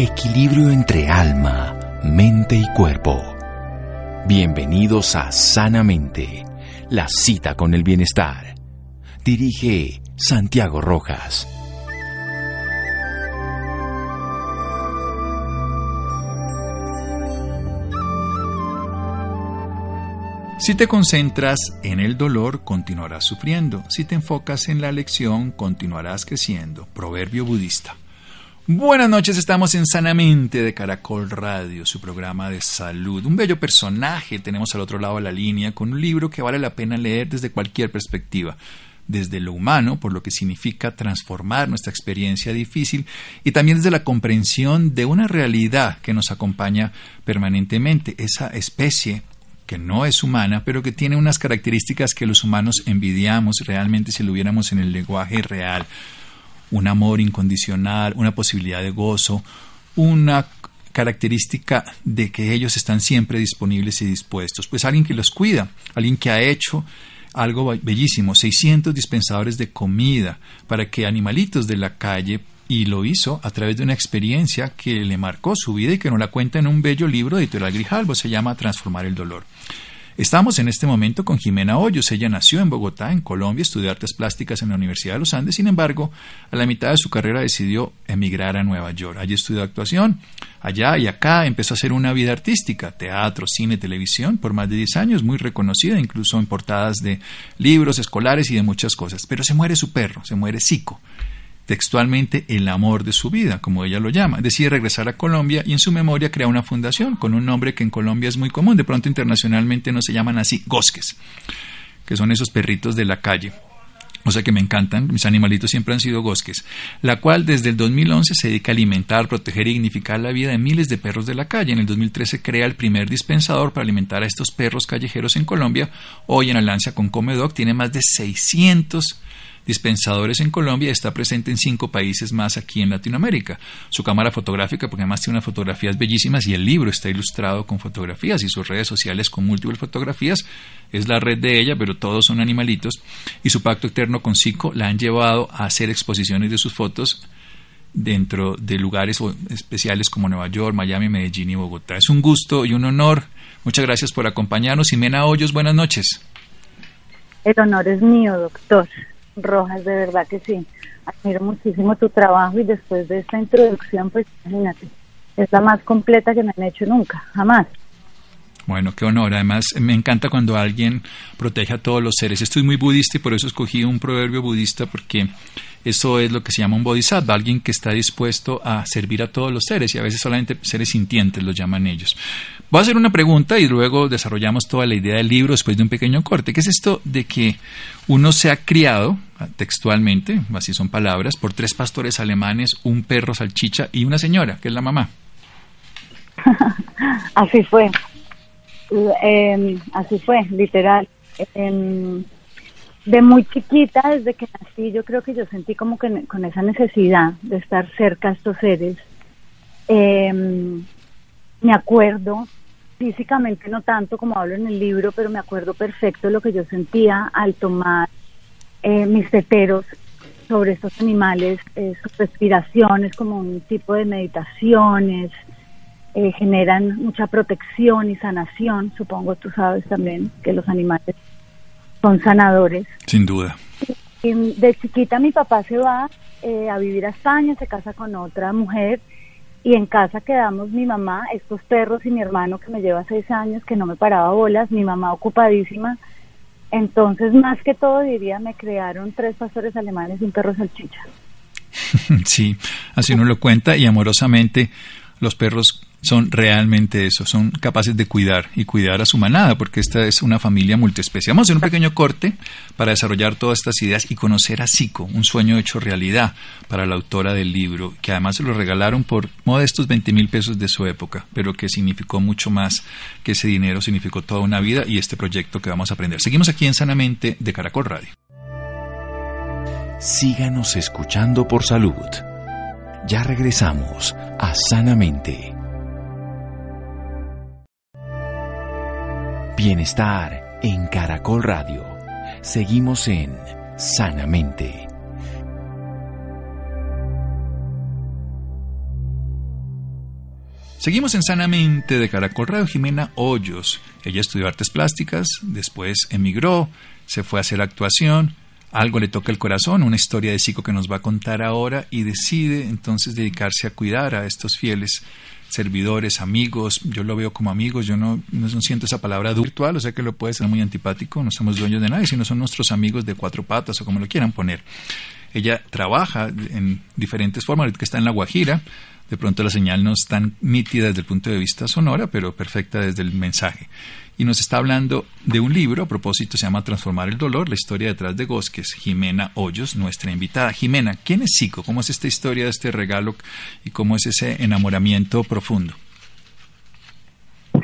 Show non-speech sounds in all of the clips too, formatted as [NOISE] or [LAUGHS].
Equilibrio entre alma, mente y cuerpo. Bienvenidos a Sanamente, la cita con el bienestar. Dirige Santiago Rojas. Si te concentras en el dolor, continuarás sufriendo. Si te enfocas en la lección, continuarás creciendo. Proverbio budista. Buenas noches, estamos en Sanamente de Caracol Radio, su programa de salud. Un bello personaje tenemos al otro lado de la línea con un libro que vale la pena leer desde cualquier perspectiva desde lo humano, por lo que significa transformar nuestra experiencia difícil, y también desde la comprensión de una realidad que nos acompaña permanentemente, esa especie que no es humana, pero que tiene unas características que los humanos envidiamos realmente si lo viéramos en el lenguaje real. Un amor incondicional, una posibilidad de gozo, una característica de que ellos están siempre disponibles y dispuestos. Pues alguien que los cuida, alguien que ha hecho algo bellísimo, 600 dispensadores de comida para que animalitos de la calle y lo hizo a través de una experiencia que le marcó su vida y que nos la cuenta en un bello libro de editorial Grijalbo, se llama Transformar el Dolor. Estamos en este momento con Jimena Hoyos. Ella nació en Bogotá, en Colombia, estudió artes plásticas en la Universidad de los Andes. Sin embargo, a la mitad de su carrera decidió emigrar a Nueva York. Allí estudió actuación. Allá y acá empezó a hacer una vida artística, teatro, cine, televisión, por más de 10 años, muy reconocida, incluso en portadas de libros escolares y de muchas cosas. Pero se muere su perro, se muere Zico textualmente el amor de su vida, como ella lo llama. Decide regresar a Colombia y en su memoria crea una fundación con un nombre que en Colombia es muy común, de pronto internacionalmente no se llaman así, gosques, que son esos perritos de la calle. O sea que me encantan, mis animalitos siempre han sido gosques, la cual desde el 2011 se dedica a alimentar, proteger y dignificar la vida de miles de perros de la calle. En el 2013 crea el primer dispensador para alimentar a estos perros callejeros en Colombia. Hoy en alianza con Comedoc tiene más de 600 dispensadores en Colombia y está presente en cinco países más aquí en Latinoamérica. Su cámara fotográfica, porque además tiene unas fotografías bellísimas y el libro está ilustrado con fotografías y sus redes sociales con múltiples fotografías, es la red de ella, pero todos son animalitos. Y su pacto eterno con Zico la han llevado a hacer exposiciones de sus fotos dentro de lugares especiales como Nueva York, Miami, Medellín y Bogotá. Es un gusto y un honor. Muchas gracias por acompañarnos. Jimena Hoyos, buenas noches. El honor es mío, doctor. Rojas, de verdad que sí. Admiro muchísimo tu trabajo y después de esta introducción, pues imagínate, es la más completa que me han hecho nunca, jamás. Bueno, qué honor. Además, me encanta cuando alguien protege a todos los seres. Estoy muy budista y por eso escogí un proverbio budista porque eso es lo que se llama un bodhisattva, alguien que está dispuesto a servir a todos los seres y a veces solamente seres sintientes los llaman ellos. Voy a hacer una pregunta y luego desarrollamos toda la idea del libro después de un pequeño corte. ¿Qué es esto de que uno se ha criado textualmente, así son palabras, por tres pastores alemanes, un perro salchicha y una señora, que es la mamá? [LAUGHS] así fue. Em, así fue, literal. Em, de muy chiquita, desde que nací, yo creo que yo sentí como que con esa necesidad de estar cerca a estos seres. Em, me acuerdo, físicamente no tanto como hablo en el libro, pero me acuerdo perfecto lo que yo sentía al tomar eh, mis teteros sobre estos animales, eh, sus respiraciones como un tipo de meditaciones, eh, generan mucha protección y sanación, supongo tú sabes también que los animales son sanadores. Sin duda. de chiquita mi papá se va eh, a vivir a España, se casa con otra mujer y en casa quedamos mi mamá, estos perros y mi hermano que me lleva seis años, que no me paraba bolas, mi mamá ocupadísima. Entonces, más que todo, diría, me crearon tres pastores alemanes y un perro salchicha. [LAUGHS] sí, así uno lo cuenta y amorosamente los perros son realmente eso, son capaces de cuidar y cuidar a su manada, porque esta es una familia multiespecie. Vamos a hacer un pequeño corte para desarrollar todas estas ideas y conocer a Zico, un sueño hecho realidad para la autora del libro, que además se lo regalaron por modestos 20 mil pesos de su época, pero que significó mucho más que ese dinero, significó toda una vida y este proyecto que vamos a aprender. Seguimos aquí en Sanamente de Caracol Radio. Síganos escuchando por salud. Ya regresamos a Sanamente. Bienestar en Caracol Radio. Seguimos en Sanamente. Seguimos en Sanamente de Caracol Radio Jimena Hoyos. Ella estudió artes plásticas, después emigró, se fue a hacer actuación, algo le toca el corazón, una historia de psico que nos va a contar ahora y decide entonces dedicarse a cuidar a estos fieles servidores, amigos, yo lo veo como amigos, yo no, no siento esa palabra virtual, o sea que lo puede ser muy antipático, no somos dueños de nadie, sino son nuestros amigos de cuatro patas o como lo quieran poner. Ella trabaja en diferentes formas, ahorita que está en La Guajira, de pronto la señal no es tan nítida desde el punto de vista sonora, pero perfecta desde el mensaje. Y nos está hablando de un libro, a propósito se llama Transformar el Dolor, la historia detrás de Gosques, Jimena Hoyos, nuestra invitada. Jimena, ¿quién es Zico? ¿Cómo es esta historia de este regalo y cómo es ese enamoramiento profundo?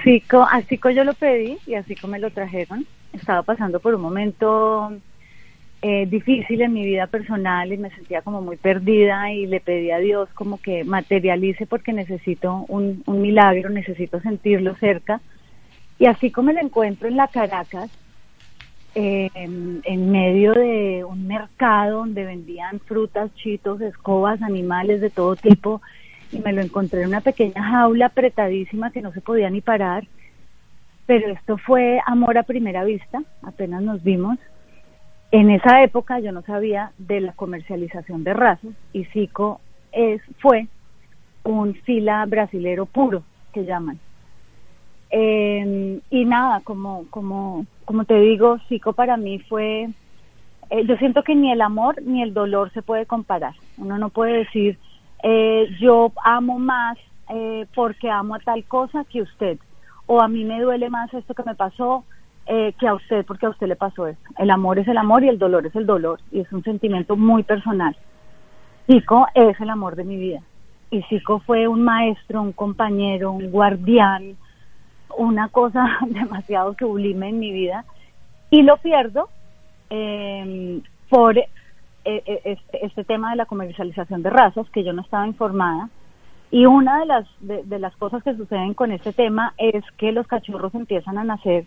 Zico, a Zico yo lo pedí y así como me lo trajeron. Estaba pasando por un momento eh, difícil en mi vida personal y me sentía como muy perdida y le pedí a Dios como que materialice porque necesito un, un milagro, necesito sentirlo cerca. Y así como lo encuentro en la Caracas, eh, en, medio de un mercado donde vendían frutas, chitos, escobas, animales de todo tipo, y me lo encontré en una pequeña jaula apretadísima que no se podía ni parar. Pero esto fue amor a primera vista, apenas nos vimos en esa época yo no sabía de la comercialización de razas y Zico es, fue un fila brasilero puro, que llaman. Em, y nada, como, como, como te digo, Zico para mí fue, eh, yo siento que ni el amor ni el dolor se puede comparar. Uno no puede decir, eh, yo amo más eh, porque amo a tal cosa que usted, o a mí me duele más esto que me pasó eh, que a usted, porque a usted le pasó eso. El amor es el amor y el dolor es el dolor, y es un sentimiento muy personal. Zico es el amor de mi vida. Y Zico fue un maestro, un compañero, un guardián, una cosa [LAUGHS] demasiado sublime en mi vida. Y lo pierdo em, por eh, eh, este, este, tema de la comercialización de razas, que yo no estaba informada. Y una de las, de las cosas que suceden con este tema es que los cachorros empiezan a nacer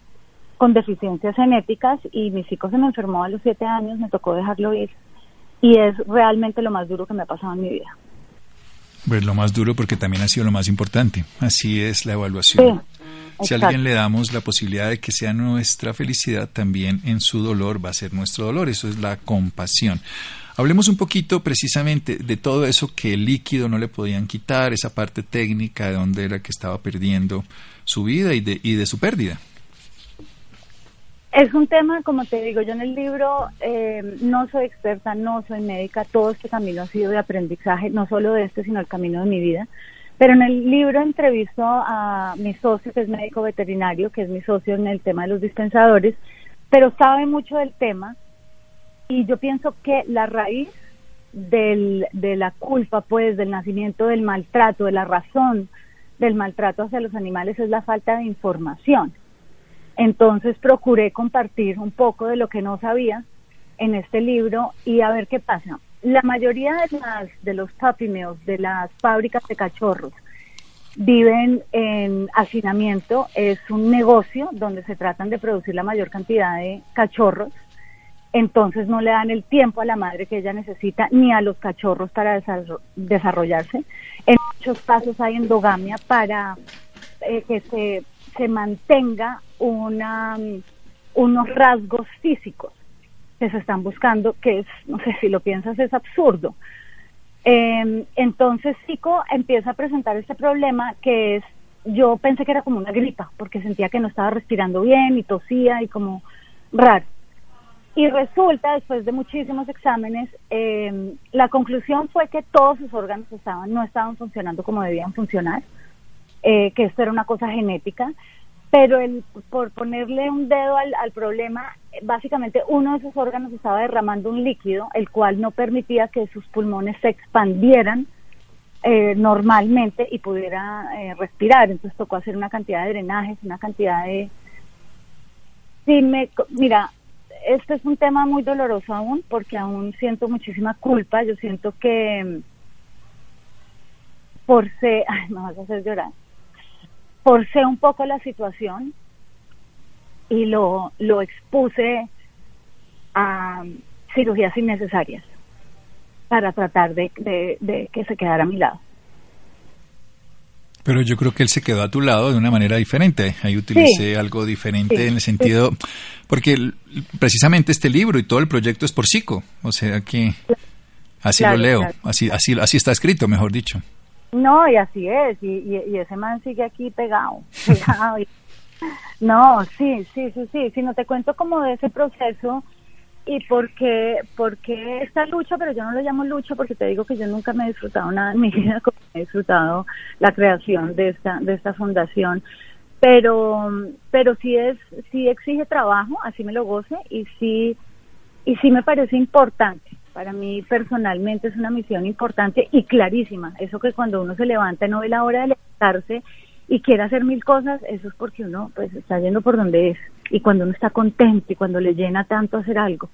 con deficiencias genéticas y mi hijo se me enfermó a los siete años, me tocó dejarlo ir y es realmente lo más duro que me ha pasado en mi vida. Pues lo más duro porque también ha sido lo más importante. Así es la evaluación. Si a alguien le damos la posibilidad de que sea nuestra felicidad, también en su dolor va a ser nuestro dolor. Eso es la compasión. Hablemos un poquito precisamente de todo eso que el líquido no le podían quitar, esa parte técnica de dónde era que estaba perdiendo su vida y de, y de su pérdida. Es un tema, como te digo, yo en el libro eh, no soy experta, no soy médica, todo este camino ha sido de aprendizaje, no solo de este, sino el camino de mi vida. Pero en el libro entrevisto a mi socio, que es médico veterinario, que es mi socio en el tema de los dispensadores, pero sabe mucho del tema y yo pienso que la raíz del, de la culpa, pues, del nacimiento del maltrato, de la razón del maltrato hacia los animales es la falta de información. Entonces procuré compartir un poco de lo que no sabía en este libro y a ver qué pasa. La mayoría de, las, de los puppy de las fábricas de cachorros, viven en hacinamiento. Es un negocio donde se tratan de producir la mayor cantidad de cachorros. Entonces no le dan el tiempo a la madre que ella necesita ni a los cachorros para desarrollarse. En muchos casos hay endogamia para eh, que se se mantenga una, unos rasgos físicos que se están buscando, que es, no sé si lo piensas, es absurdo. Em, entonces Zico empieza a presentar este problema que es, yo pensé que era como una gripa, porque sentía que no estaba respirando bien y tosía y como raro. Y resulta, después de muchísimos exámenes, em, la conclusión fue que todos sus órganos estaban, no estaban funcionando como debían funcionar eh, que esto era una cosa genética, pero el, por ponerle un dedo al, problema, básicamente uno de sus órganos estaba derramando un líquido, el cual no permitía que sus pulmones se expandieran eh, normalmente y pudiera eh, respirar. Entonces tocó hacer una cantidad de drenajes, una cantidad de... Sí, me, mira, este es un tema muy doloroso aún porque aún siento muchísima culpa. Yo siento que por ser... [LAUGHS] Ay, me vas a hacer llorar forcé un poco la situación y lo, lo expuse a cirugías innecesarias para tratar de, que se quedara a mi lado. Pero yo creo que él se quedó a tu lado de una manera diferente. Ahí utilicé algo diferente en el sentido, porque precisamente este libro y todo el proyecto es por psico, o sea que así lo leo, así, así, así está escrito, mejor dicho. No, y así es, y, y, ese man sigue aquí pegado, [LAUGHS] pegado. no, sí, sí, sí, sí, si no te cuento como de ese proceso y por qué, esta lucha, pero yo no lo llamo lucha porque te digo que yo nunca me he disfrutado nada en mi [LAUGHS] vida como he disfrutado la creación de esta, de esta fundación, pero, pero sí es, sí exige trabajo, así me lo goce y sí, y sí me parece importante. Para mí personalmente es una misión importante y clarísima. Eso que cuando uno se levanta no ve la hora de levantarse y quiere hacer mil cosas, eso es porque uno pues está yendo por donde es y cuando uno está contento y cuando le llena tanto hacer algo.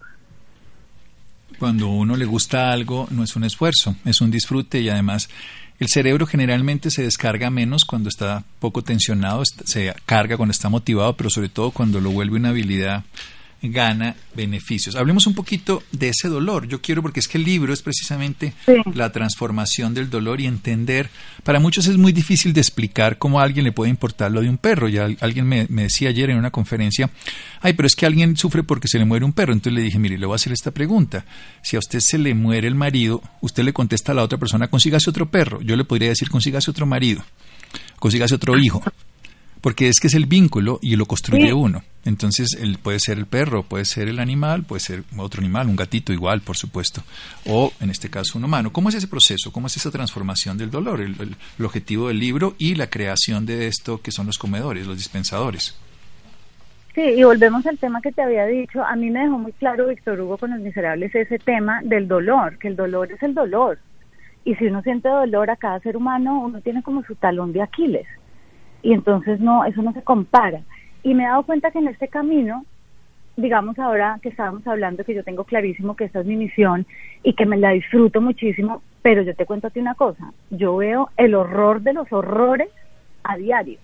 Cuando uno le gusta algo no es un esfuerzo, es un disfrute y además el cerebro generalmente se descarga menos cuando está poco tensionado, se carga cuando está motivado, pero sobre todo cuando lo vuelve una habilidad gana beneficios. Hablemos un poquito de ese dolor. Yo quiero, porque es que el libro es precisamente la transformación del dolor y entender. Para muchos es muy difícil de explicar cómo a alguien le puede importar lo de un perro. Ya alguien me, decía ayer en una conferencia, ay, pero es que alguien sufre porque se le muere un perro. Entonces le dije, mire, le voy a hacer esta pregunta. Si a usted se le muere el marido, usted le contesta a la otra persona, consígase otro perro. Yo le podría decir, consígase otro marido, consígase otro hijo porque es que es el vínculo y lo construye uno. Entonces, él puede ser el perro, puede ser el animal, puede ser otro animal, un gatito igual, por supuesto, o en este caso un humano. ¿Cómo es ese proceso? ¿Cómo es esa transformación del dolor? El, objetivo del libro y la creación de esto que son los comedores, los dispensadores. Sí, y volvemos al tema que te había dicho. A mí me dejó muy claro Víctor Hugo con los miserables ese tema del dolor, que el dolor es el dolor. Y si uno siente dolor a cada ser humano, uno tiene como su talón de Aquiles y entonces no, eso no se compara. Y me he dado cuenta que en este camino, digamos ahora que estábamos hablando, que yo tengo clarísimo que esta es mi misión y que me la disfruto muchísimo, pero yo te cuento a ti una cosa, yo veo el horror de los horrores a diario.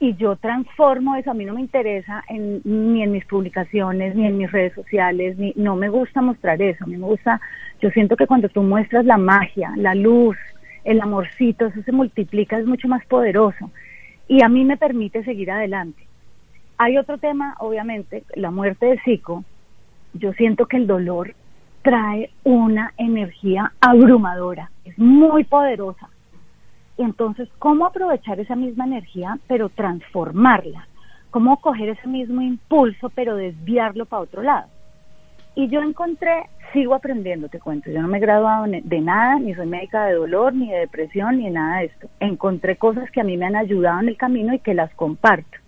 Y yo transformo eso, a mí no me interesa en, ni en mis publicaciones, ni en mis redes sociales, ni no me gusta mostrar eso, a mí me gusta, yo siento que cuando tú muestras la magia, la luz, el amorcito, eso se multiplica, es mucho más poderoso y a mí me permite seguir adelante. Hay otro tema, obviamente, la muerte de Zico. Yo siento que el dolor trae una energía abrumadora, es muy poderosa. Y entonces, ¿cómo aprovechar esa misma energía, pero transformarla? ¿Cómo coger ese mismo impulso, pero desviarlo para otro lado? Y yo encontré, sigo aprendiendo, te cuento, yo no me he graduado de nada, ni soy médica de dolor, ni de depresión, ni nada de esto. Encontré cosas que a mí me han ayudado en el camino y que las comparto.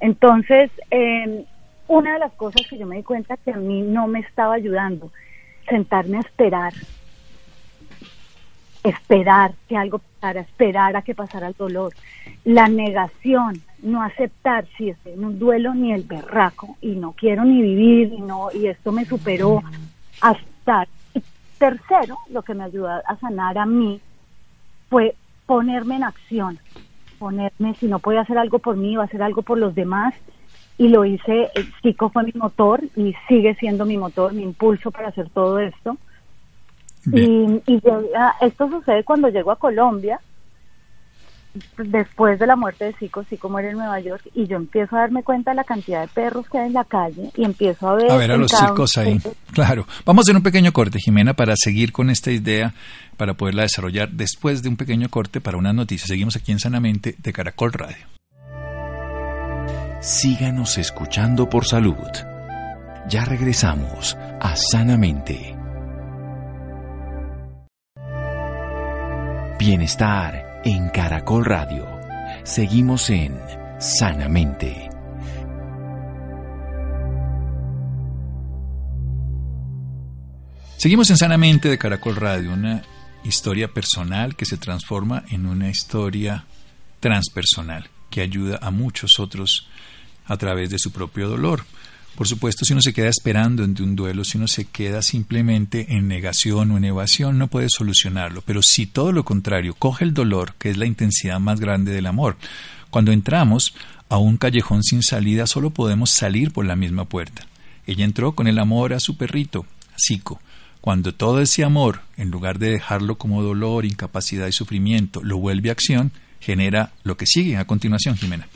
Entonces, em, una de las cosas que yo me di cuenta que a mí no me estaba ayudando, sentarme a esperar, esperar que algo pasara, esperar a que pasara el dolor, la negación, no aceptar si estoy en un duelo ni el berraco y no quiero ni vivir y no y esto me superó hasta y tercero lo que me ayudó a sanar a mí fue ponerme en acción ponerme si no podía hacer algo por mí a hacer algo por los demás y lo hice el chico fue mi motor y sigue siendo mi motor mi impulso para hacer todo esto y, y esto sucede cuando llego a Colombia después de la muerte de Zico, Zico muere en Nueva York y yo empiezo a darme cuenta de la cantidad de perros que hay en la calle y empiezo a ver... A ver a los chicos ahí, claro. Vamos a hacer un pequeño corte, Jimena, para seguir con esta idea, para poderla desarrollar después de un pequeño corte para una noticia. Seguimos aquí en Sanamente de Caracol Radio. Síganos escuchando por salud. Ya regresamos a Sanamente. Bienestar en Caracol Radio. Seguimos en Sanamente. Seguimos en Sanamente de Caracol Radio, una historia personal que se transforma en una historia transpersonal que ayuda a muchos otros a través de su propio dolor. Por supuesto, si uno se queda esperando ante un duelo, si uno se queda simplemente en negación o en evasión, no puede solucionarlo. Pero si todo lo contrario, coge el dolor, que es la intensidad más grande del amor. Cuando entramos a un callejón sin salida, solo podemos salir por la misma puerta. Ella entró con el amor a su perrito, a Zico, cuando todo ese amor, en lugar de dejarlo como dolor, incapacidad y sufrimiento, lo vuelve acción, genera lo que sigue a continuación, Jimena.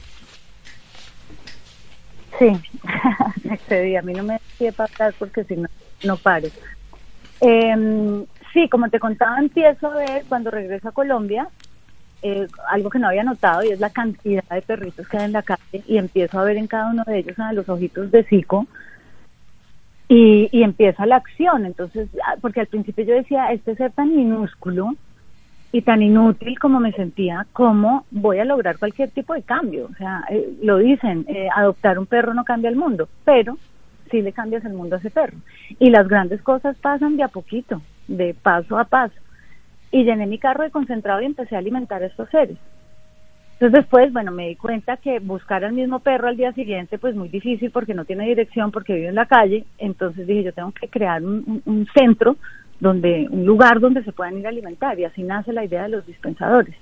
Sí, [LAUGHS] me. A mí no me decía pasar porque si no, no paro. Em, sí, como te contaba, empiezo a ver cuando regreso a Colombia eh, algo que no había notado y es la cantidad de perritos que hay en la calle y empiezo a ver en cada uno de ellos a los ojitos de Zico y, y empieza la acción. Entonces, ah, porque al principio yo decía, este ser tan minúsculo y tan inútil como me sentía, ¿cómo voy a lograr cualquier tipo de cambio? O sea, eh, lo dicen, eh, adoptar un perro no cambia el mundo, pero sí le cambias el mundo a ese perro. Y las grandes cosas pasan de a poquito, de paso a paso. Y llené mi carro de concentrado y empecé a alimentar a estos seres. Entonces después, bueno, me di cuenta que buscar al mismo perro al día siguiente, pues muy difícil porque no tiene dirección, porque vive en la calle. Entonces dije, yo tengo que crear un, un centro donde un lugar donde se puedan ir a alimentar y así nace la idea de los dispensadores.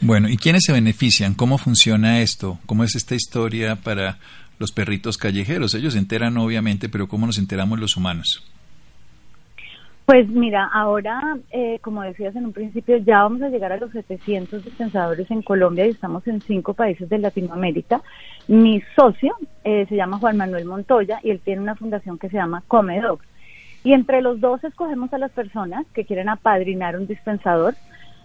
Bueno, ¿y quiénes se benefician? ¿Cómo funciona esto? ¿Cómo es esta historia para los perritos callejeros? Ellos se enteran obviamente, pero ¿cómo nos enteramos los humanos? Pues mira, ahora, eh, como decías en un principio, ya vamos a llegar a los 700 dispensadores en Colombia y estamos en cinco países de Latinoamérica. Mi socio eh, se llama Juan Manuel Montoya y él tiene una fundación que se llama Comedog. Y entre los dos escogemos a las personas que quieren apadrinar un dispensador.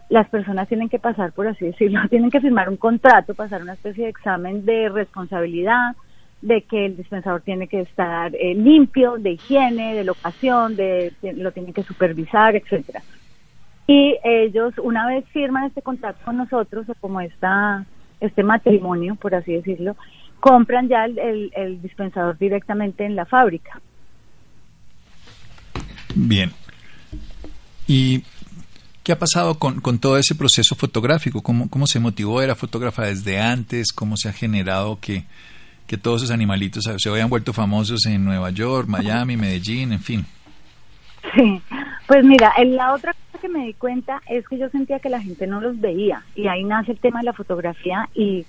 Las personas tienen que pasar, por así decirlo, [LAUGHS] tienen que firmar un contrato, pasar una especie de examen de responsabilidad, de que el dispensador tiene que estar eh, limpio, de higiene, de locación, de, lo tienen que supervisar, etcétera. Y ellos, una vez firman este contrato con nosotros, o como esta, este matrimonio, por así decirlo, compran ya el dispensador directamente en la fábrica. Bien. ¿Y qué ha pasado con, con todo ese proceso fotográfico? ¿Cómo, ¿Cómo se motivó? ¿Era fotógrafa desde antes? ¿Cómo se ha generado que, que todos esos animalitos se hayan vuelto famosos en Nueva York, Miami, Medellín, en fin? Sí, pues mira, la otra cosa que me di cuenta es que yo sentía que la gente no los veía y ahí nace el tema de la fotografía y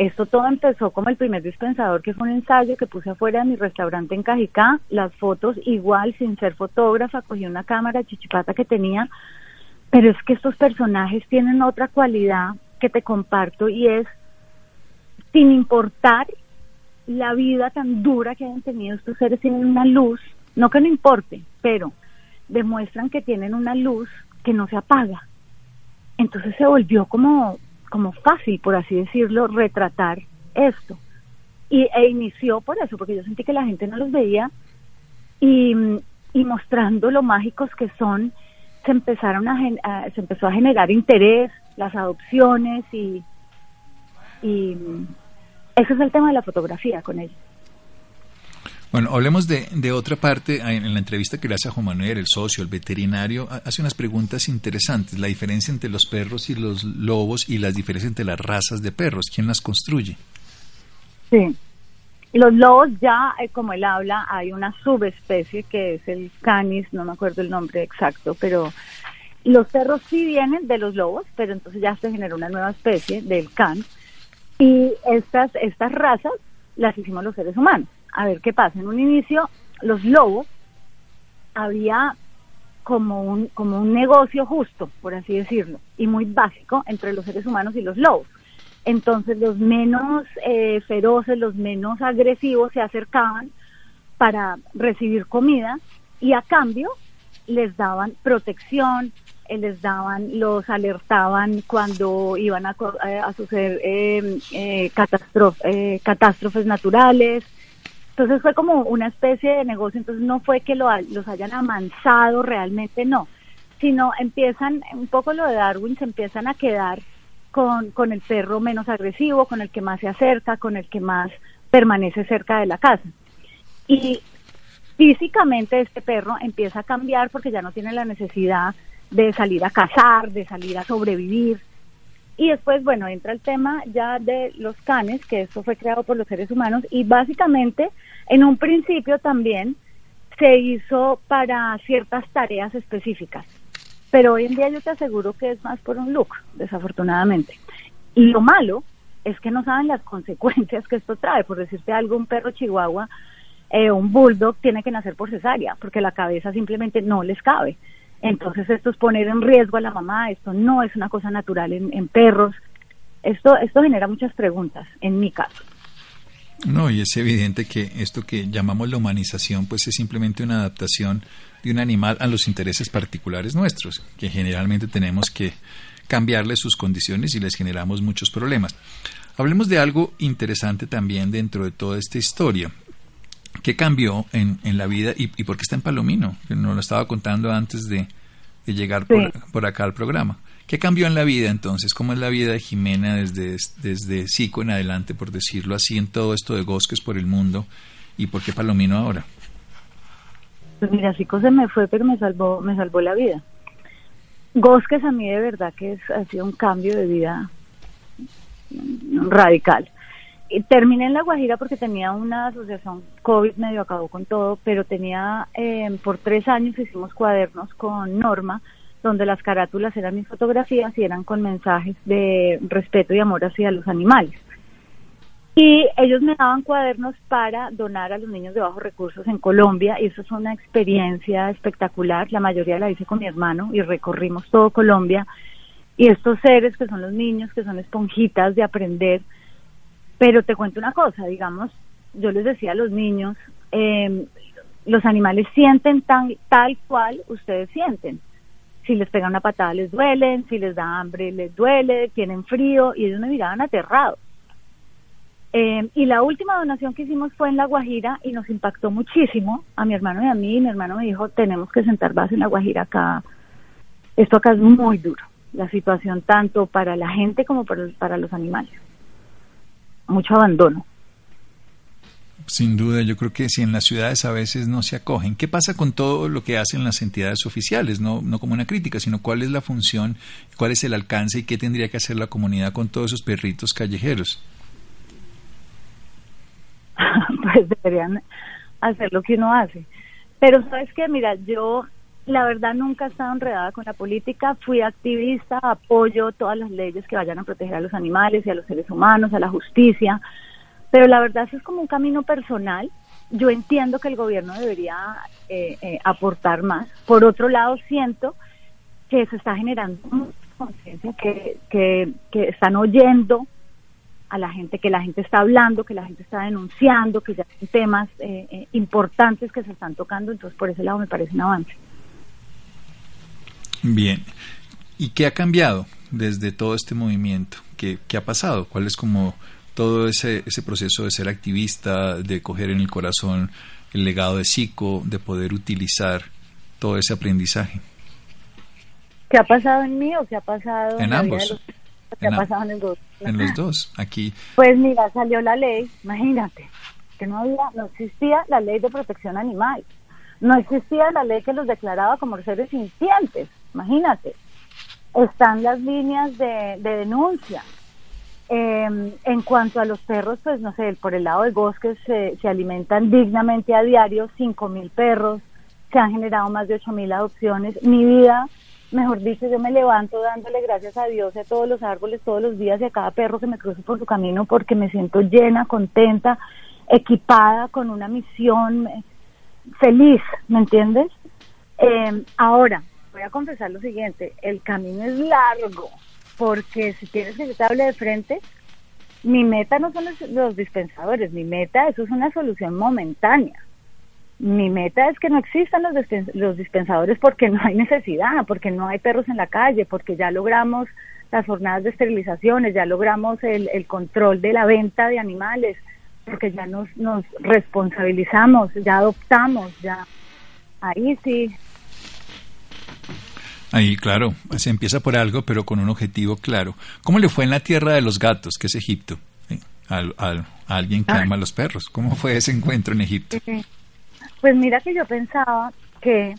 esto todo empezó como el primer dispensador, que fue un ensayo que puse afuera de mi restaurante en Cajicá. Las fotos, igual, sin ser fotógrafa, cogí una cámara chichipata que tenía. Pero es que estos personajes tienen otra cualidad que te comparto y es, sin importar la vida tan dura que hayan tenido estos seres, tienen una luz, no que no importe, pero demuestran que tienen una luz que no se apaga. Entonces se volvió como como fácil, por así decirlo, retratar esto. Y, e inició por eso, porque yo sentí que la gente no los veía y, mostrando lo mágicos que son, se empezaron a, se empezó a generar interés, las adopciones y, y ese es el tema de la fotografía con ellos. Bueno, hablemos de, de, otra parte. En la entrevista que le hace a Juan Manuel, el socio, el veterinario, hace unas preguntas interesantes. La diferencia entre los perros y los lobos y las diferencias entre las razas de perros. ¿Quién las construye? Sí. Los lobos ya, eh, como él habla, hay una subespecie que es el canis, no me acuerdo el nombre exacto, pero los perros sí vienen de los lobos, pero entonces ya se genera una nueva especie del can. Y estas, estas razas las hicimos los seres humanos a ver qué pasa. En un inicio, los lobos había como un, como un negocio justo, por así decirlo, y muy básico entre los seres humanos y los lobos. Entonces los menos eh, feroces, los menos agresivos se acercaban para recibir comida y a cambio les daban protección, eh, les daban, los alertaban cuando iban a, eh, suceder eh, catástrofes naturales, entonces fue como una especie de negocio, entonces no fue que lo, los hayan amansado realmente, no, sino empiezan, un poco lo de Darwin, se empiezan a quedar con, con el perro menos agresivo, con el que más se acerca, con el que más permanece cerca de la casa. Y físicamente este perro empieza a cambiar porque ya no tiene la necesidad de salir a cazar, de salir a sobrevivir, y después, bueno, entra el tema ya de los canes, que esto fue creado por los seres humanos y básicamente en un principio también se hizo para ciertas tareas específicas. Pero hoy en día yo te aseguro que es más por un look, desafortunadamente. Y lo malo es que no saben las [LAUGHS] consecuencias que esto trae. Por decirte algo, un perro chihuahua eh, un bulldog tiene que nacer por cesárea, porque la cabeza simplemente no les cabe. Entonces esto es poner en riesgo a la mamá, esto no es una cosa natural en, perros. Esto, esto genera muchas preguntas, en mi caso. No, y es evidente que esto que llamamos la humanización, pues es simplemente una adaptación de un animal a los intereses particulares nuestros, que generalmente tenemos que cambiarle sus condiciones y les generamos muchos problemas. Hablemos de algo interesante también dentro de toda esta historia. ¿Qué cambió en, en la vida y, y, por qué está en Palomino? Que nos lo estaba contando antes de, de llegar Sí. por, por acá al programa. ¿Qué cambió en la vida entonces? ¿Cómo es la vida de Jimena desde, desde Sico en adelante, por decirlo así, en todo esto de Bosques por el mundo? ¿Y por qué Palomino ahora? Pues mira, Chico se me fue, pero me salvó, me salvó la vida. Bosques a mí de verdad que es, ha sido un cambio de vida radical. Terminé en La Guajira porque tenía una asociación COVID, medio acabó con todo, pero tenía, eh, por tres años hicimos cuadernos con Norma, donde las carátulas eran mis fotografías y eran con mensajes de respeto y amor hacia los animales. Y ellos me daban cuadernos para donar a los niños de bajos recursos en Colombia y eso es una experiencia espectacular. La mayoría la hice con mi hermano y recorrimos todo Colombia. Y estos seres que son los niños, que son esponjitas de aprender. Pero te cuento una cosa, digamos, yo les decía a los niños, eh, los animales sienten tan, tal cual ustedes sienten. Si les pega una patada les duelen, si les da hambre les duele, tienen frío y ellos me miraban aterrados. Eh, y la última donación que hicimos fue en La Guajira y nos impactó muchísimo a mi hermano y a mí. Mi hermano me dijo, tenemos que sentar base en La Guajira acá. Esto acá es muy duro, la situación tanto para la gente como para los animales. Mucho abandono. Sin duda, yo creo que si en las ciudades a veces no se acogen, ¿qué pasa con todo lo que hacen las entidades oficiales? No, no como una crítica, sino cuál es la función, cuál es el alcance y qué tendría que hacer la comunidad con todos esos perritos callejeros. [LAUGHS] pues deberían hacer lo que uno hace. Pero sabes que, mira, yo la verdad nunca he estado enredada con la política, fui activista, apoyo todas las leyes que vayan a proteger a los animales y a los seres humanos, a la justicia, pero la verdad eso es como un camino personal. Yo entiendo que el gobierno debería eh, eh, aportar más. Por otro lado, siento que se está generando conciencia, que, que, que están oyendo a la gente, que la gente está hablando, que la gente está denunciando, que ya son temas eh, eh, importantes que se están tocando, entonces por ese lado me parece un avance. Bien. ¿Y qué ha cambiado desde todo este movimiento? ¿Qué, qué ha pasado? ¿Cuál es como todo ese, ese proceso de ser activista, de coger en el corazón el legado de Sico, de poder utilizar todo ese aprendizaje? ¿Qué ha pasado en mí o qué ha pasado en, en ambos? Los, ¿Qué en ha pasado en el dos? En los dos, aquí. Pues mira, salió la ley, imagínate, que no había, no existía la ley de protección animal, no existía la ley que los declaraba como seres sintientes, imagínate. Están las líneas de, de denuncia. Eh, en cuanto a los perros, pues no sé, por el lado del bosque se, se alimentan dignamente a diario cinco mil perros, se han generado más de ocho mil adopciones. Mi vida, mejor dicho, yo me levanto dándole gracias a Dios a todos los árboles todos los días y a cada perro que me cruce por su camino porque me siento llena, contenta, equipada, con una misión, feliz, ¿me entiendes? Eh, ahora, voy a confesar lo siguiente, el camino es largo porque si quieres que yo te hable de frente, mi meta no son los, dispensadores, mi meta eso es una solución momentánea. Mi meta es que no existan los, los dispensadores porque no hay necesidad, porque no hay perros en la calle, porque ya logramos las jornadas de esterilizaciones, ya logramos el, el control de la venta de animales, porque ya nos, nos responsabilizamos, ya adoptamos, ya ahí sí Ahí, claro, se empieza por algo, pero con un objetivo claro. ¿Cómo le fue en la tierra de los gatos, que es Egipto? ¿Sí? Al, al, a alguien que ah. ama a los perros. ¿Cómo fue ese encuentro en Egipto? Pues mira que yo pensaba que,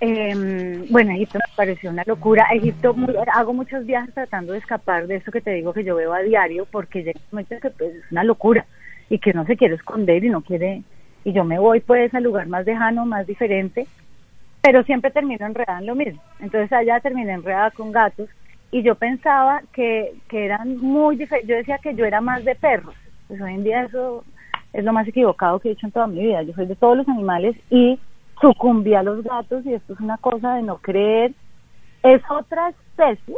eh, bueno, Egipto me pareció una locura. Egipto, muy, hago muchos viajes tratando de escapar de eso que te digo que yo veo a diario, porque llega un momento que pues, es una locura y que no se quiere esconder y no quiere, y yo me voy pues al lugar más lejano, más diferente pero siempre termino enredada en lo mismo. Entonces allá terminé enredada con gatos y yo pensaba que, que eran muy diferentes. Yo decía que yo era más de perros. Pues hoy en día eso es lo más equivocado que he hecho en toda mi vida. Yo soy de todos los animales y sucumbí a los gatos y esto es una cosa de no creer. Es otra especie,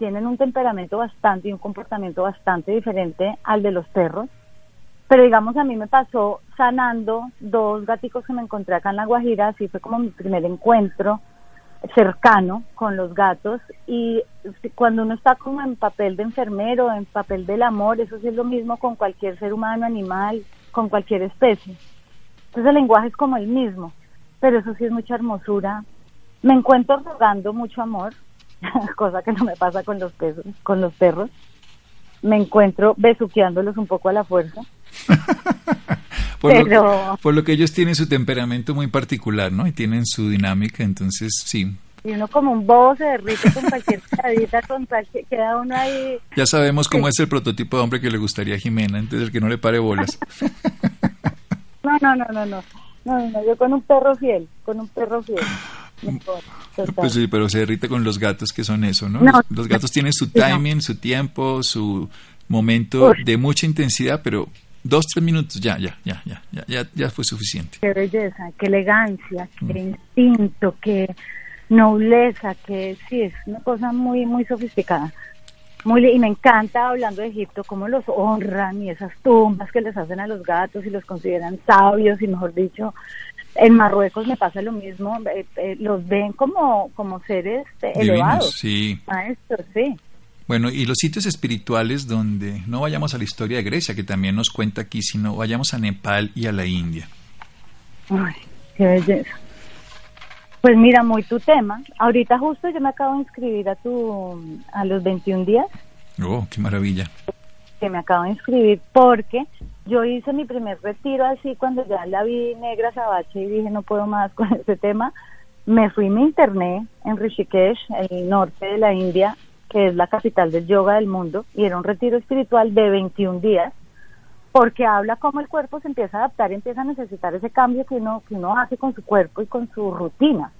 tienen un temperamento bastante y un comportamiento bastante diferente al de los perros. Pero digamos, a mí me pasó sanando dos gaticos que me encontré acá en La Guajira, así fue como mi primer encuentro cercano con los gatos y cuando uno está como en papel de enfermero, en papel del amor, eso sí es lo mismo con cualquier ser humano, animal, con cualquier especie. Entonces el lenguaje es como el mismo, pero eso sí es mucha hermosura. Me encuentro rogando mucho amor, [LAUGHS] cosa que no me pasa con los con los perros. Me encuentro besuqueándolos un poco a la fuerza. [LAUGHS] por, lo, por, lo, que ellos tienen su temperamento muy particular, ¿no? Y tienen su dinámica, entonces sí. Y uno como un bobo se derrite con cualquier cadita, con cualquier, queda uno ahí. Ya sabemos cómo es el prototipo de hombre que le gustaría a Jimena, entonces el que no le pare bolas. [LAUGHS] no, no, no, no, no, no, no, yo con un perro fiel, con un perro fiel. Pues sí, pero se derrite con los gatos que son eso, ¿no? los, gatos tienen su timing, su tiempo, su momento de mucha intensidad, pero dos, tres minutos, ya, ya, ya, ya, ya, ya, fue suficiente. Qué belleza, qué elegancia, qué mm. instinto, qué nobleza, que sí, es una cosa muy, muy sofisticada. Muy, y me encanta, hablando de Egipto, cómo los honran y esas tumbas que les hacen a los gatos y los consideran sabios y, mejor dicho, en Marruecos me pasa lo mismo, eh, eh, los ven como, como seres elevados. Sí. Maestros, sí. Bueno, y los sitios espirituales donde no vayamos a la historia de Grecia, que también nos cuenta aquí, sino vayamos a Nepal y a la India. Ay, qué belleza. Pues mira, muy tu tema. Ahorita justo yo me acabo de inscribir a tu a los 21 días. Oh, qué maravilla. Que me acabo de inscribir porque yo hice mi primer retiro así cuando ya la vi negra sabache y dije no puedo más [LAUGHS] con este tema. Me fui, me interné en Rishikesh, el norte de la India, que es la capital del yoga del mundo, y era un retiro espiritual de 21 días, porque habla cómo el cuerpo se empieza a adaptar y empieza a necesitar ese cambio que uno, que uno hace con su cuerpo y con su rutina.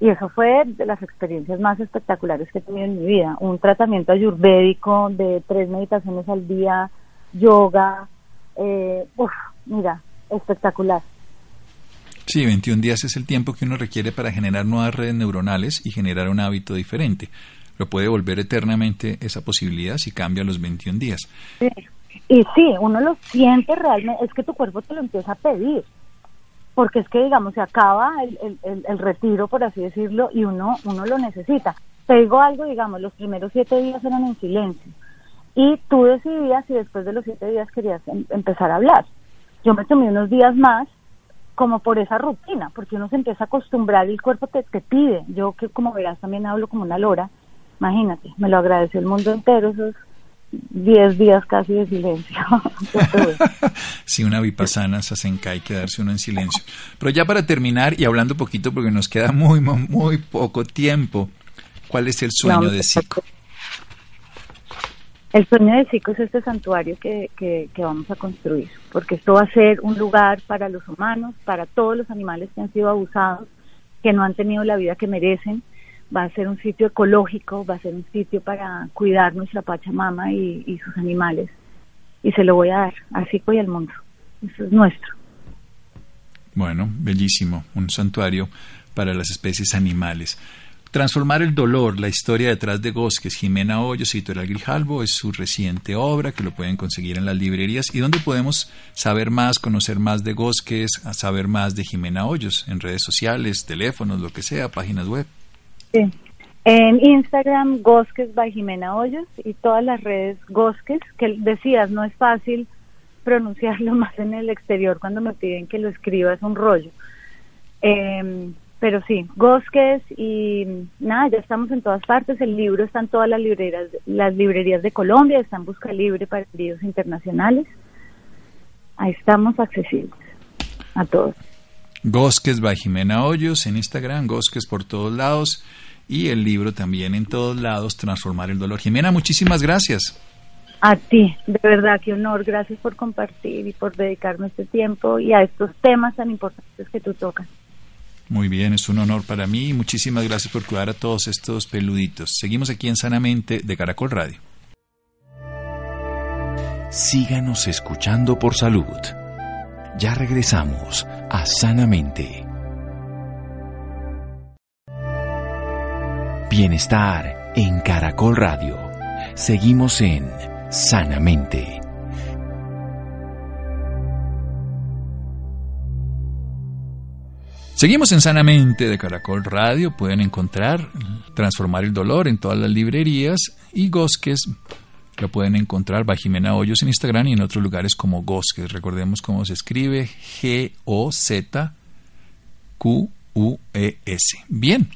Y eso fue de las experiencias más espectaculares que he tenido en mi vida. Un tratamiento ayurvédico de tres meditaciones al día, yoga, eh, mira, espectacular. Sí, 21 días es el tiempo que uno requiere para generar nuevas redes neuronales y generar un hábito diferente. Lo puede volver eternamente esa posibilidad si cambia los 21 días. Y sí, uno lo siente realmente, es que tu cuerpo te lo empieza a pedir, porque es que, digamos, se acaba el, el, el, retiro, por así decirlo, y uno, uno lo necesita. Te digo algo, digamos, los primeros siete días eran en silencio, y tú decidías si después de los siete días querías em, empezar a hablar. Yo me tomé unos días más como por esa rutina, porque uno se empieza a acostumbrar y el cuerpo te, te pide. Yo que como verás también hablo como una lora, imagínate, me lo agradeció el mundo entero esos 10 días casi de silencio. [LAUGHS] [LAUGHS] sí, una vipassana, Sasenka, hay que quedarse uno en silencio. Pero ya para terminar y hablando poquito porque nos queda muy, muy poco tiempo, ¿cuál es el sueño de Sico? El sueño de Sico es este santuario que, que, que vamos a construir, porque esto va a ser un lugar para los humanos, para todos los animales que han sido abusados, que no han tenido la vida que merecen, va a ser un sitio ecológico, va a ser un sitio para cuidar nuestra Pachamama y, sus animales. Y se lo voy a dar así Sico y al mundo. Eso es nuestro. Bueno, bellísimo. Un santuario para las especies animales. Transformar el dolor, la historia detrás de Gosques, Jimena Hoyos y Toral Grijalvo es su reciente obra que lo pueden conseguir en las librerías y donde podemos saber más, conocer más de Gosques, saber más de Jimena Hoyos en redes sociales, teléfonos, lo que sea, páginas web. Sí. En Instagram, Gosques by Jimena Hoyos y todas las redes Gosques, que decías, no es fácil pronunciarlo [LAUGHS] más en el exterior cuando me piden que lo escriba, es un rollo. Em, pero sí, Gosques y nada, ya estamos en todas partes. El libro está en todas las librerías, las librerías de Colombia, está en busca libre para envíos internacionales. Ahí estamos accesibles a todos. Gosques by Jimena Hoyos en Instagram, Gosques por todos lados y el libro también en todos lados, Transformar el Dolor. Jimena, muchísimas gracias. A ti, de verdad, qué honor. Gracias por compartir y por dedicarme este tiempo y a estos temas tan importantes que tú tocas. Muy bien, es un honor para mí y muchísimas gracias por cuidar a todos estos peluditos. Seguimos aquí en Sanamente de Caracol Radio. Síganos escuchando por salud. Ya regresamos a Sanamente. Bienestar en Caracol Radio. Seguimos en Sanamente. Seguimos en Sanamente de Caracol Radio. Pueden encontrar Transformar el Dolor en todas las librerías y Gosques lo pueden encontrar bajo Jimena Hoyos en Instagram y en otros lugares como Gosques. Recordemos cómo se escribe G-O-Z-Q-U-E-S. Bien,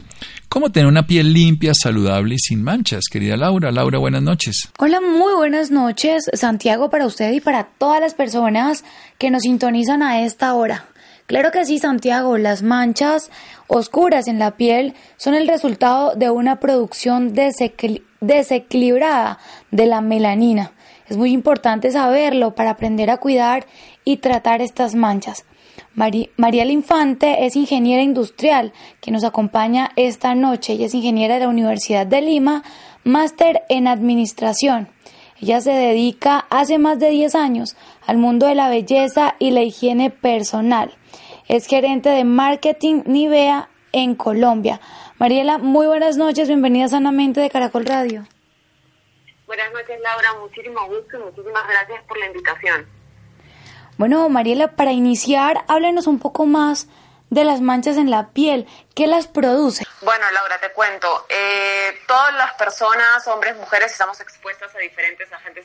¿cómo tener una piel limpia, saludable y sin manchas? Querida Laura, Laura, buenas noches. Hola, muy buenas noches, Santiago, para usted y para todas las personas que nos sintonizan a esta hora. Claro que sí, Santiago, las manchas oscuras en la piel son el resultado de una producción desequilibrada de la melanina. Es muy importante saberlo para aprender a cuidar y tratar estas manchas. María Infante es ingeniera industrial que nos acompaña esta noche. Ella es ingeniera de la Universidad de Lima, máster en administración. Ella se dedica hace más de 10 años al mundo de la belleza y la higiene personal. Es gerente de marketing Nivea en Colombia. Mariela, muy buenas noches, bienvenida Sanamente de Caracol Radio. Buenas noches, Laura, muchísimo gusto y muchísimas gracias por la invitación. Bueno, Mariela, para iniciar, háblenos un poco más de las manchas en la piel. ¿Qué las produce? Bueno, Laura, te cuento. Eh, todas las personas, hombres, mujeres, estamos expuestas a diferentes agentes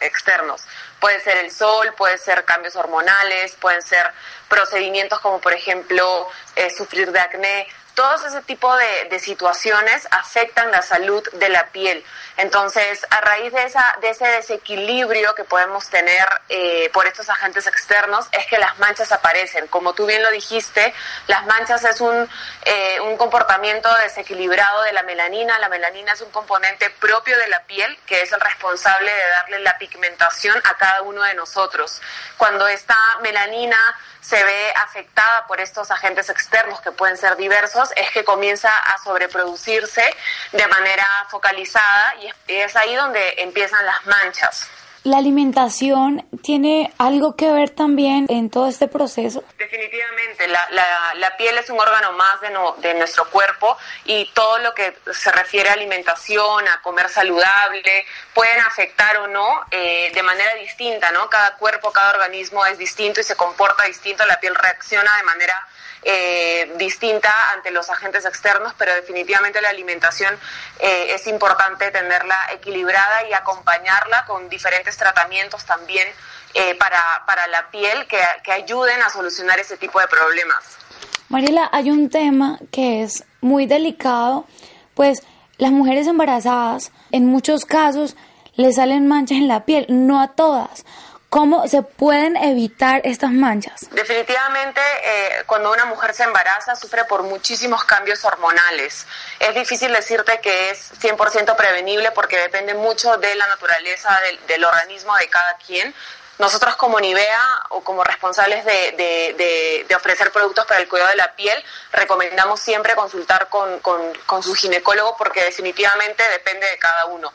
externos. Puede ser el sol, puede ser cambios hormonales, pueden ser procedimientos como, por ejemplo, eh, sufrir de acné todos ese tipo de, situaciones afectan la salud de la piel. Entonces, a raíz de, ese desequilibrio que podemos tener eh, por estos agentes externos, es que las manchas aparecen. Como tú bien lo dijiste, las manchas es un, eh, un comportamiento desequilibrado de la melanina. La melanina es un componente propio de la piel que es el responsable de darle la pigmentación a cada uno de nosotros. Cuando esta melanina se ve afectada por estos agentes externos que pueden ser diversos, es que comienza a sobreproducirse de manera focalizada y es ahí donde empiezan las manchas. ¿La alimentación tiene algo que ver también en todo este proceso? Definitivamente, la, la, piel es un órgano más de, de, nuestro cuerpo y todo lo que se refiere a alimentación, a comer saludable, pueden afectar o no eh, de manera distinta, ¿no? Cada cuerpo, cada organismo es distinto y se comporta distinto, la piel reacciona de manera eh, distinta ante los agentes externos, pero definitivamente la alimentación eh, es importante tenerla equilibrada y acompañarla con diferentes tratamientos también eh, para, para, la piel que, que ayuden a solucionar ese tipo de problemas. Mariela, hay un tema que es muy delicado, pues las mujeres embarazadas en muchos casos le salen manchas en la piel, no a todas. ¿Cómo se pueden evitar estas manchas? Definitivamente, eh, cuando una mujer se embaraza, sufre por muchísimos cambios hormonales. Es difícil decirte que es 100% prevenible porque depende mucho de la naturaleza del, organismo de cada quien. Nosotros como Nivea o como responsables de, ofrecer productos para el cuidado de la piel, recomendamos siempre consultar con, con su ginecólogo porque definitivamente depende de cada uno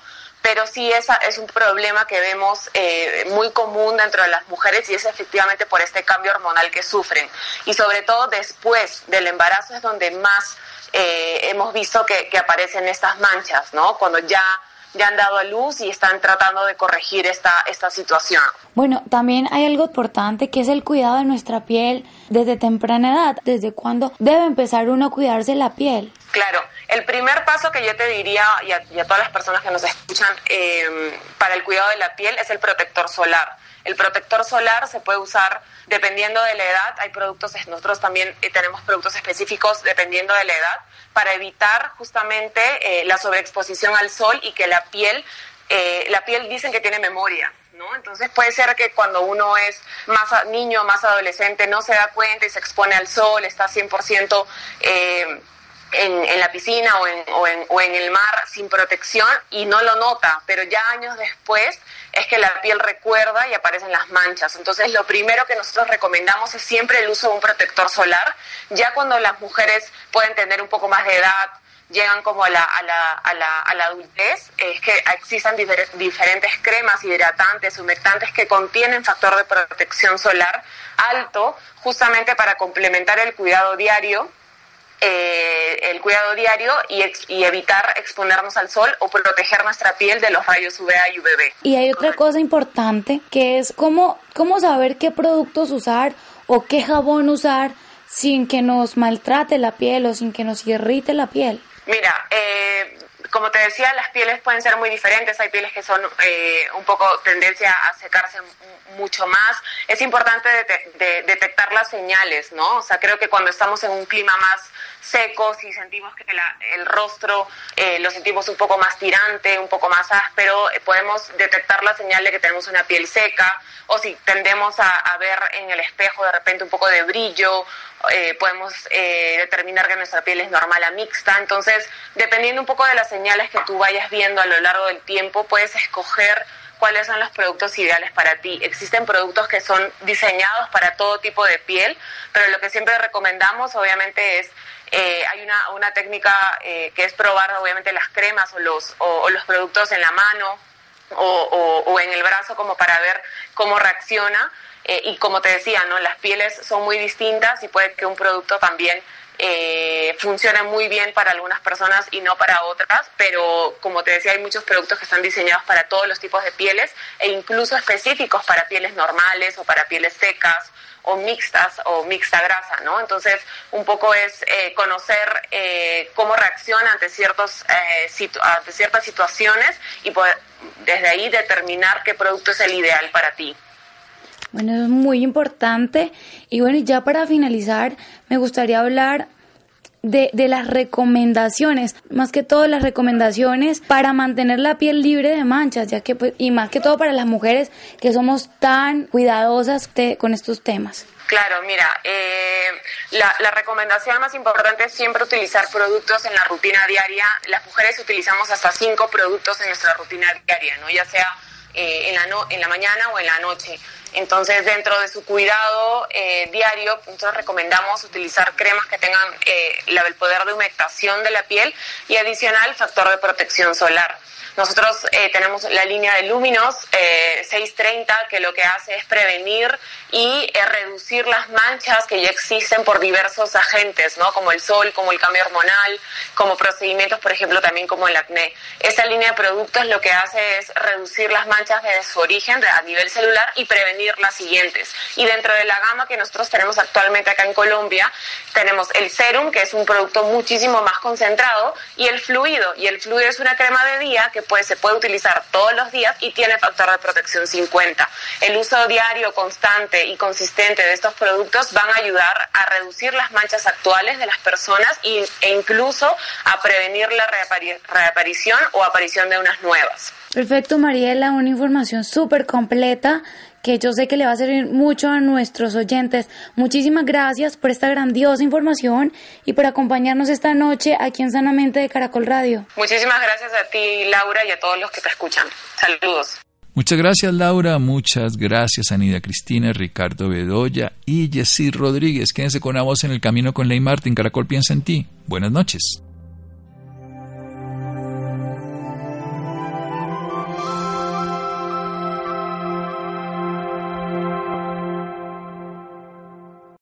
pero sí esa es un problema que vemos eh, muy común dentro de las mujeres y es efectivamente por este cambio hormonal que sufren. Y sobre todo después del embarazo es donde más eh, hemos visto que, que, aparecen estas manchas, ¿no? Cuando ya ya han dado a luz y están tratando de corregir esta, esta situación. Bueno, también hay algo importante que es el cuidado de nuestra piel desde temprana edad. ¿Desde cuándo debe empezar uno a cuidarse la piel? Claro, el primer paso que yo te diría y a, todas las personas que nos escuchan em, para el cuidado de la piel es el protector solar. El protector solar se puede usar dependiendo de la edad. Hay productos, nosotros también eh, tenemos productos específicos dependiendo de la edad para evitar justamente eh, la sobreexposición al sol y que la piel, eh, la piel dicen que tiene memoria. ¿No? Entonces puede ser que cuando uno es más niño, más adolescente, no se da cuenta y se expone al sol, está 100% eh, en, la piscina o en, o, en, o en el mar sin protección y no lo nota, pero ya años después es que la piel recuerda y aparecen las manchas. Entonces lo primero que nosotros recomendamos es siempre el uso de un protector solar, ya cuando las mujeres pueden tener un poco más de edad, llegan como a la, a la, a la, a la adultez, es que existan diferentes cremas hidratantes, humectantes que contienen factor de protección solar alto, justamente para complementar el cuidado diario eh, el cuidado diario y, y, evitar exponernos al sol o proteger nuestra piel de los rayos UVA y UVB. Y hay otra cosa importante que es cómo, cómo saber qué productos usar o qué jabón usar sin que nos maltrate la piel o sin que nos irrite la piel. Mira, eh, como te decía, las pieles pueden ser muy diferentes. Hay pieles que son eh, un poco tendencia a secarse mucho más. Es importante detectar las señales, ¿no? O sea, creo que cuando estamos en un clima más seco, si sentimos que el rostro eh, lo sentimos un poco más tirante, un poco más áspero, eh, podemos detectar la señal de que tenemos una piel seca. O si tendemos a, a ver en el espejo de repente un poco de brillo eh, podemos eh, determinar que nuestra piel es normal a mixta. Entonces, dependiendo un poco de las señales que tú vayas viendo a lo largo del tiempo, puedes escoger cuáles son los productos ideales para ti. Existen productos que son diseñados para todo tipo de piel, pero lo que siempre recomendamos obviamente es, eh, hay una, una técnica que es probar obviamente las cremas o los, o, los productos en la mano o, o, en el brazo como para ver cómo reacciona eh, y como te decía, ¿no? las pieles son muy distintas y puede que un producto también eh, funcione muy bien para algunas personas y no para otras, pero como te decía, hay muchos productos que están diseñados para todos los tipos de pieles e incluso específicos para pieles normales o para pieles secas o mixtas o mixta grasa, ¿no? Entonces, un poco es eh, conocer eh, cómo reacciona ante, ciertos, ante ciertas situaciones y poder desde ahí determinar qué producto es el ideal para ti. Bueno, es muy importante. Y bueno, ya para finalizar, me gustaría hablar de, de, las recomendaciones, más que todo las recomendaciones para mantener la piel libre de manchas, ya que pues, y más que todo para las mujeres que somos tan cuidadosas con estos temas. Claro, mira, eh, la, la, recomendación más importante es siempre utilizar productos en la rutina diaria. Las mujeres utilizamos hasta cinco productos en nuestra rutina diaria, ¿no? Ya sea eh, en, la no, en la mañana o en la noche. Entonces, dentro de su cuidado eh, diario, nosotros recomendamos utilizar cremas que tengan eh, el poder de humectación de la piel y adicional factor de protección solar. Nosotros eh, tenemos la línea de Luminos 630 eh, que lo que hace es prevenir y eh, reducir las manchas que ya existen por diversos agentes, ¿no? Como el sol, como el cambio hormonal, como procedimientos, por ejemplo, también como el acné. Esta línea de productos lo que hace es reducir las manchas desde su origen a nivel celular y prevenir las siguientes. Y dentro de la gama que nosotros tenemos actualmente acá en Colombia, tenemos el serum, que es un producto muchísimo más concentrado, y el fluido. Y el fluido es una crema de día que se puede utilizar todos los días y tiene factor de protección 50. El uso diario, constante y consistente de estos productos van a ayudar a reducir las manchas actuales de las personas e incluso a prevenir la reaparición o aparición de unas nuevas. Perfecto, Mariela, una información súper completa que yo sé que le va a servir mucho a nuestros oyentes. Muchísimas gracias por esta grandiosa información y por acompañarnos esta noche aquí en Sanamente de Caracol Radio. Muchísimas gracias a ti, Laura, y a todos los que te escuchan. Saludos. Muchas gracias Laura, muchas gracias Anida Cristina, Ricardo Bedoya y Jessy Rodríguez. Quédense con la voz en el camino con Ley Martín. Caracol piensa en ti. Buenas noches.